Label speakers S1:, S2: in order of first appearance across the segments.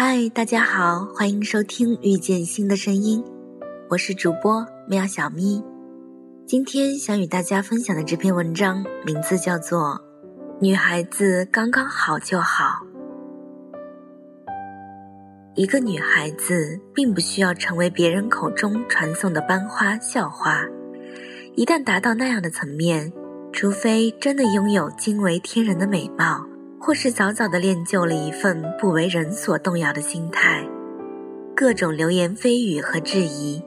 S1: 嗨，大家好，欢迎收听遇见新的声音，我是主播喵小咪。今天想与大家分享的这篇文章名字叫做《女孩子刚刚好就好》。一个女孩子并不需要成为别人口中传颂的班花校花，一旦达到那样的层面，除非真的拥有惊为天人的美貌。或是早早的练就了一份不为人所动摇的心态，各种流言蜚语和质疑，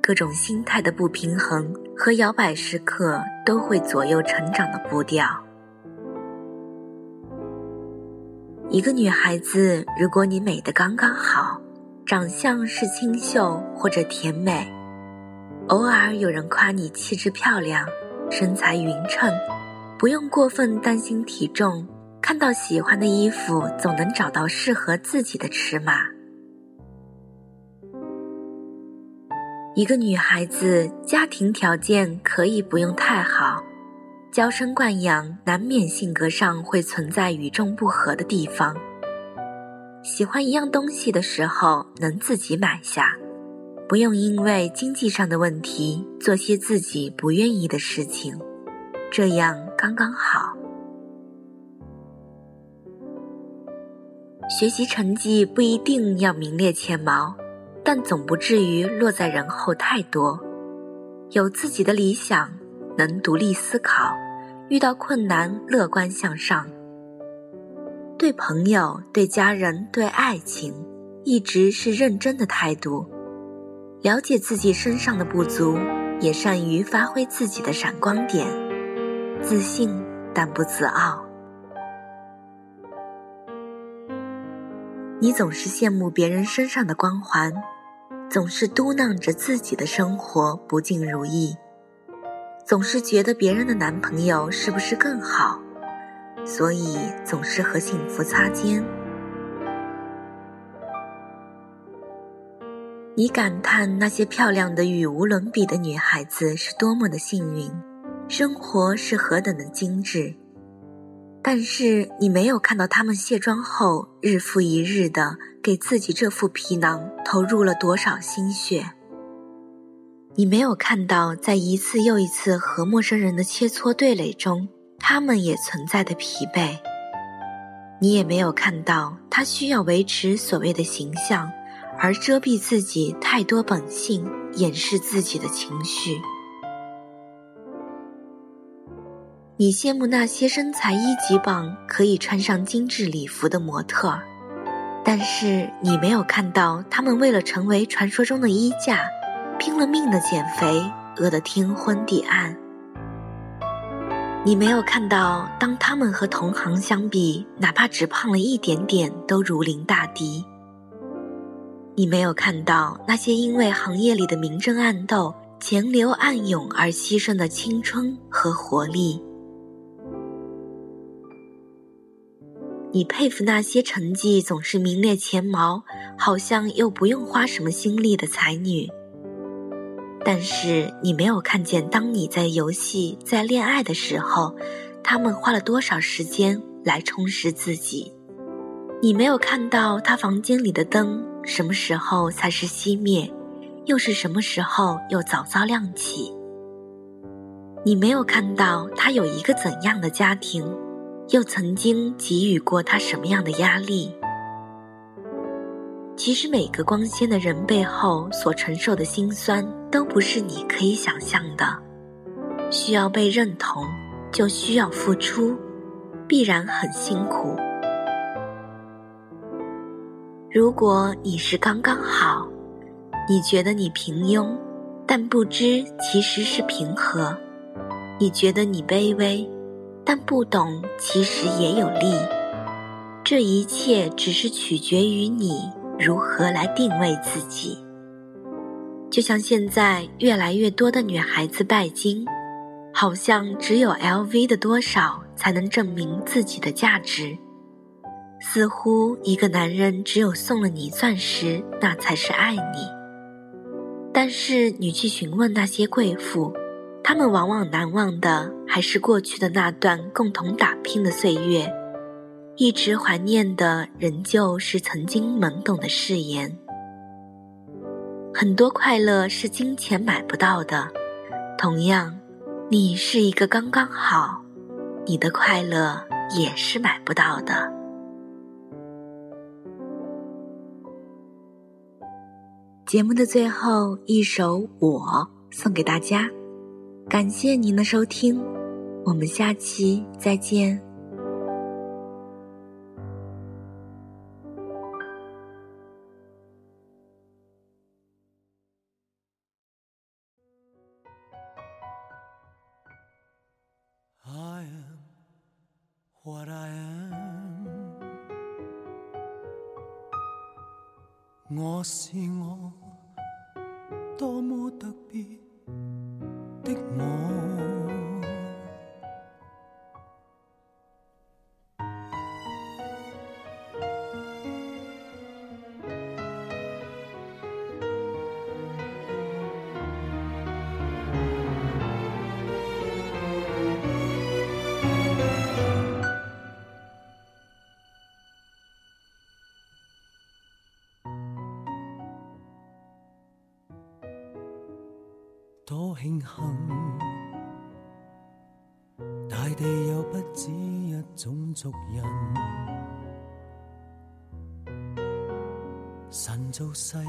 S1: 各种心态的不平衡和摇摆时刻，都会左右成长的步调。一个女孩子，如果你美得刚刚好，长相是清秀或者甜美，偶尔有人夸你气质漂亮，身材匀称，不用过分担心体重。看到喜欢的衣服，总能找到适合自己的尺码。一个女孩子家庭条件可以不用太好，娇生惯养难免性格上会存在与众不合的地方。喜欢一样东西的时候，能自己买下，不用因为经济上的问题做些自己不愿意的事情，这样刚刚好。学习成绩不一定要名列前茅，但总不至于落在人后太多。有自己的理想，能独立思考，遇到困难乐观向上。对朋友、对家人、对爱情，一直是认真的态度。了解自己身上的不足，也善于发挥自己的闪光点。自信但不自傲。你总是羡慕别人身上的光环，总是嘟囔着自己的生活不尽如意，总是觉得别人的男朋友是不是更好，所以总是和幸福擦肩。你感叹那些漂亮的语无伦比的女孩子是多么的幸运，生活是何等的精致。但是你没有看到他们卸妆后日复一日的给自己这副皮囊投入了多少心血。你没有看到在一次又一次和陌生人的切磋对垒中，他们也存在的疲惫。你也没有看到他需要维持所谓的形象，而遮蔽自己太多本性，掩饰自己的情绪。你羡慕那些身材一级棒、可以穿上精致礼服的模特，但是你没有看到他们为了成为传说中的衣架，拼了命的减肥，饿得天昏地暗。你没有看到，当他们和同行相比，哪怕只胖了一点点，都如临大敌。你没有看到那些因为行业里的明争暗斗、钱流暗涌而牺牲的青春和活力。你佩服那些成绩总是名列前茅，好像又不用花什么心力的才女。但是你没有看见，当你在游戏、在恋爱的时候，他们花了多少时间来充实自己。你没有看到他房间里的灯什么时候才是熄灭，又是什么时候又早早亮起。你没有看到他有一个怎样的家庭。又曾经给予过他什么样的压力？其实每个光鲜的人背后所承受的辛酸，都不是你可以想象的。需要被认同，就需要付出，必然很辛苦。如果你是刚刚好，你觉得你平庸，但不知其实是平和；你觉得你卑微。但不懂，其实也有利。这一切只是取决于你如何来定位自己。就像现在越来越多的女孩子拜金，好像只有 LV 的多少才能证明自己的价值。似乎一个男人只有送了你钻石，那才是爱你。但是你去询问那些贵妇。他们往往难忘的还是过去的那段共同打拼的岁月，一直怀念的仍旧是曾经懵懂的誓言。很多快乐是金钱买不到的，同样，你是一个刚刚好，你的快乐也是买不到的。节目的最后一首《我》送给大家，感谢您的收听，我们下期再见。
S2: 我是我，多么特别的我。多庆幸，大地有不止一种族人。神造世人，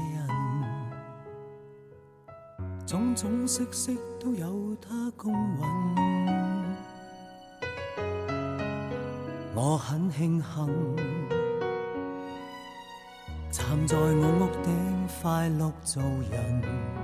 S2: 种种色色都有他公允。我很庆幸，站在我屋顶快乐做人。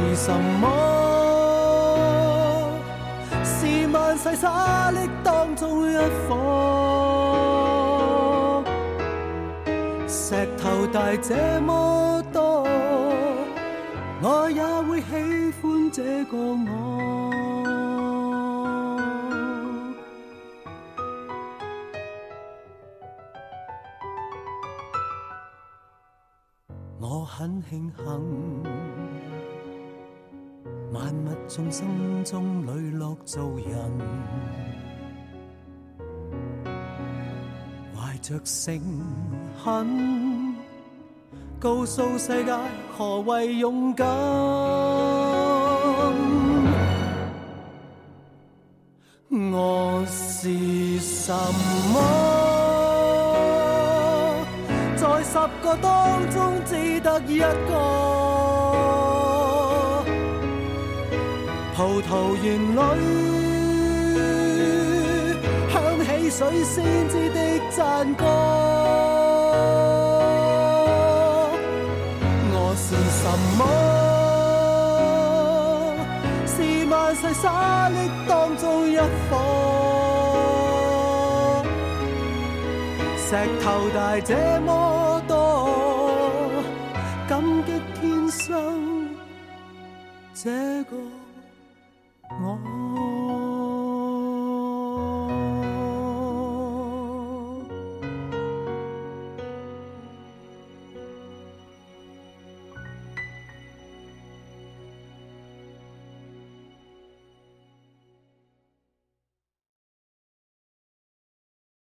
S2: 是什么？是万世沙砾当中一颗。石头大这么多，我也会喜欢这个我。我很庆幸。万物众生中磊落做人，怀着诚恳，告诉世界何谓勇敢。我是什么？在十个当中只得一个。葡萄园里响起水仙子的赞歌。我是什么？是万世沙砾当中一颗。石头大这么多，感激天生这个。